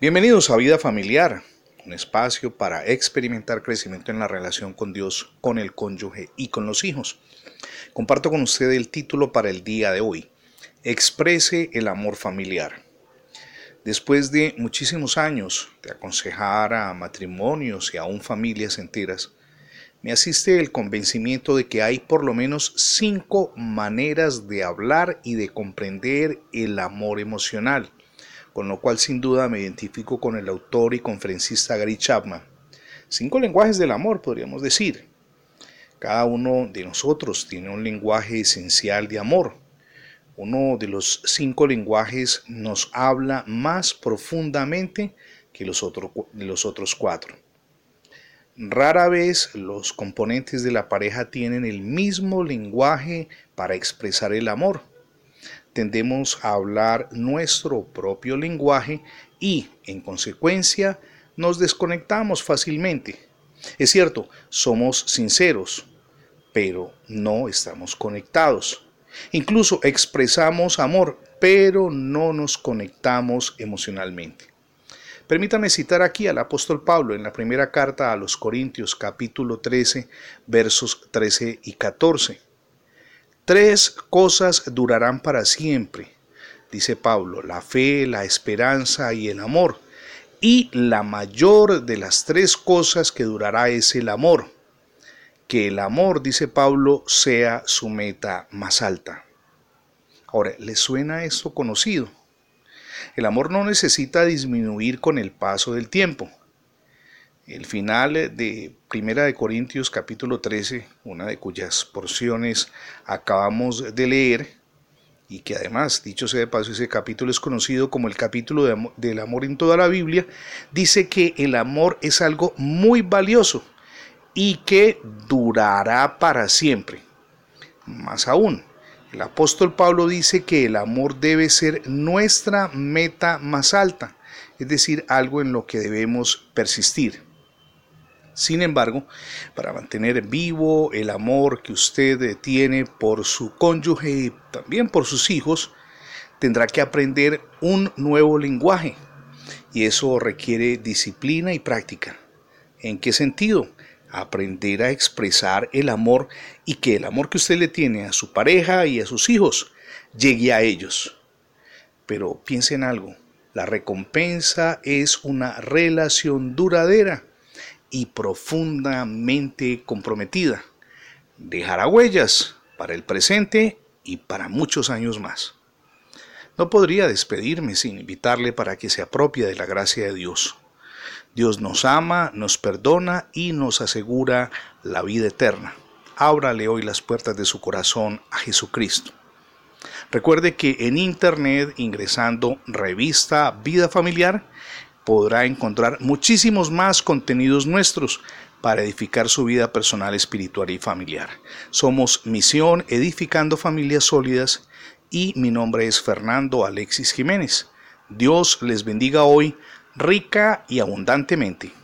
Bienvenidos a Vida Familiar, un espacio para experimentar crecimiento en la relación con Dios, con el cónyuge y con los hijos. Comparto con usted el título para el día de hoy, Exprese el amor familiar. Después de muchísimos años de aconsejar a matrimonios y aún familias enteras, me asiste el convencimiento de que hay por lo menos cinco maneras de hablar y de comprender el amor emocional con lo cual sin duda me identifico con el autor y conferencista Gary Chapman. Cinco lenguajes del amor, podríamos decir. Cada uno de nosotros tiene un lenguaje esencial de amor. Uno de los cinco lenguajes nos habla más profundamente que los, los otros cuatro. Rara vez los componentes de la pareja tienen el mismo lenguaje para expresar el amor tendemos a hablar nuestro propio lenguaje y, en consecuencia, nos desconectamos fácilmente. Es cierto, somos sinceros, pero no estamos conectados. Incluso expresamos amor, pero no nos conectamos emocionalmente. Permítame citar aquí al apóstol Pablo en la primera carta a los Corintios capítulo 13 versos 13 y 14. Tres cosas durarán para siempre, dice Pablo, la fe, la esperanza y el amor. Y la mayor de las tres cosas que durará es el amor. Que el amor, dice Pablo, sea su meta más alta. Ahora, ¿le suena esto conocido? El amor no necesita disminuir con el paso del tiempo. El final de Primera de Corintios capítulo 13, una de cuyas porciones acabamos de leer, y que además, dicho sea de paso, ese capítulo es conocido como el capítulo del amor en toda la Biblia, dice que el amor es algo muy valioso y que durará para siempre. Más aún, el apóstol Pablo dice que el amor debe ser nuestra meta más alta, es decir, algo en lo que debemos persistir. Sin embargo, para mantener vivo el amor que usted tiene por su cónyuge y también por sus hijos, tendrá que aprender un nuevo lenguaje. Y eso requiere disciplina y práctica. ¿En qué sentido? Aprender a expresar el amor y que el amor que usted le tiene a su pareja y a sus hijos llegue a ellos. Pero piense en algo, la recompensa es una relación duradera y profundamente comprometida. Dejará huellas para el presente y para muchos años más. No podría despedirme sin invitarle para que se apropie de la gracia de Dios. Dios nos ama, nos perdona y nos asegura la vida eterna. Ábrale hoy las puertas de su corazón a Jesucristo. Recuerde que en internet, ingresando revista Vida Familiar, podrá encontrar muchísimos más contenidos nuestros para edificar su vida personal, espiritual y familiar. Somos Misión Edificando Familias Sólidas y mi nombre es Fernando Alexis Jiménez. Dios les bendiga hoy rica y abundantemente.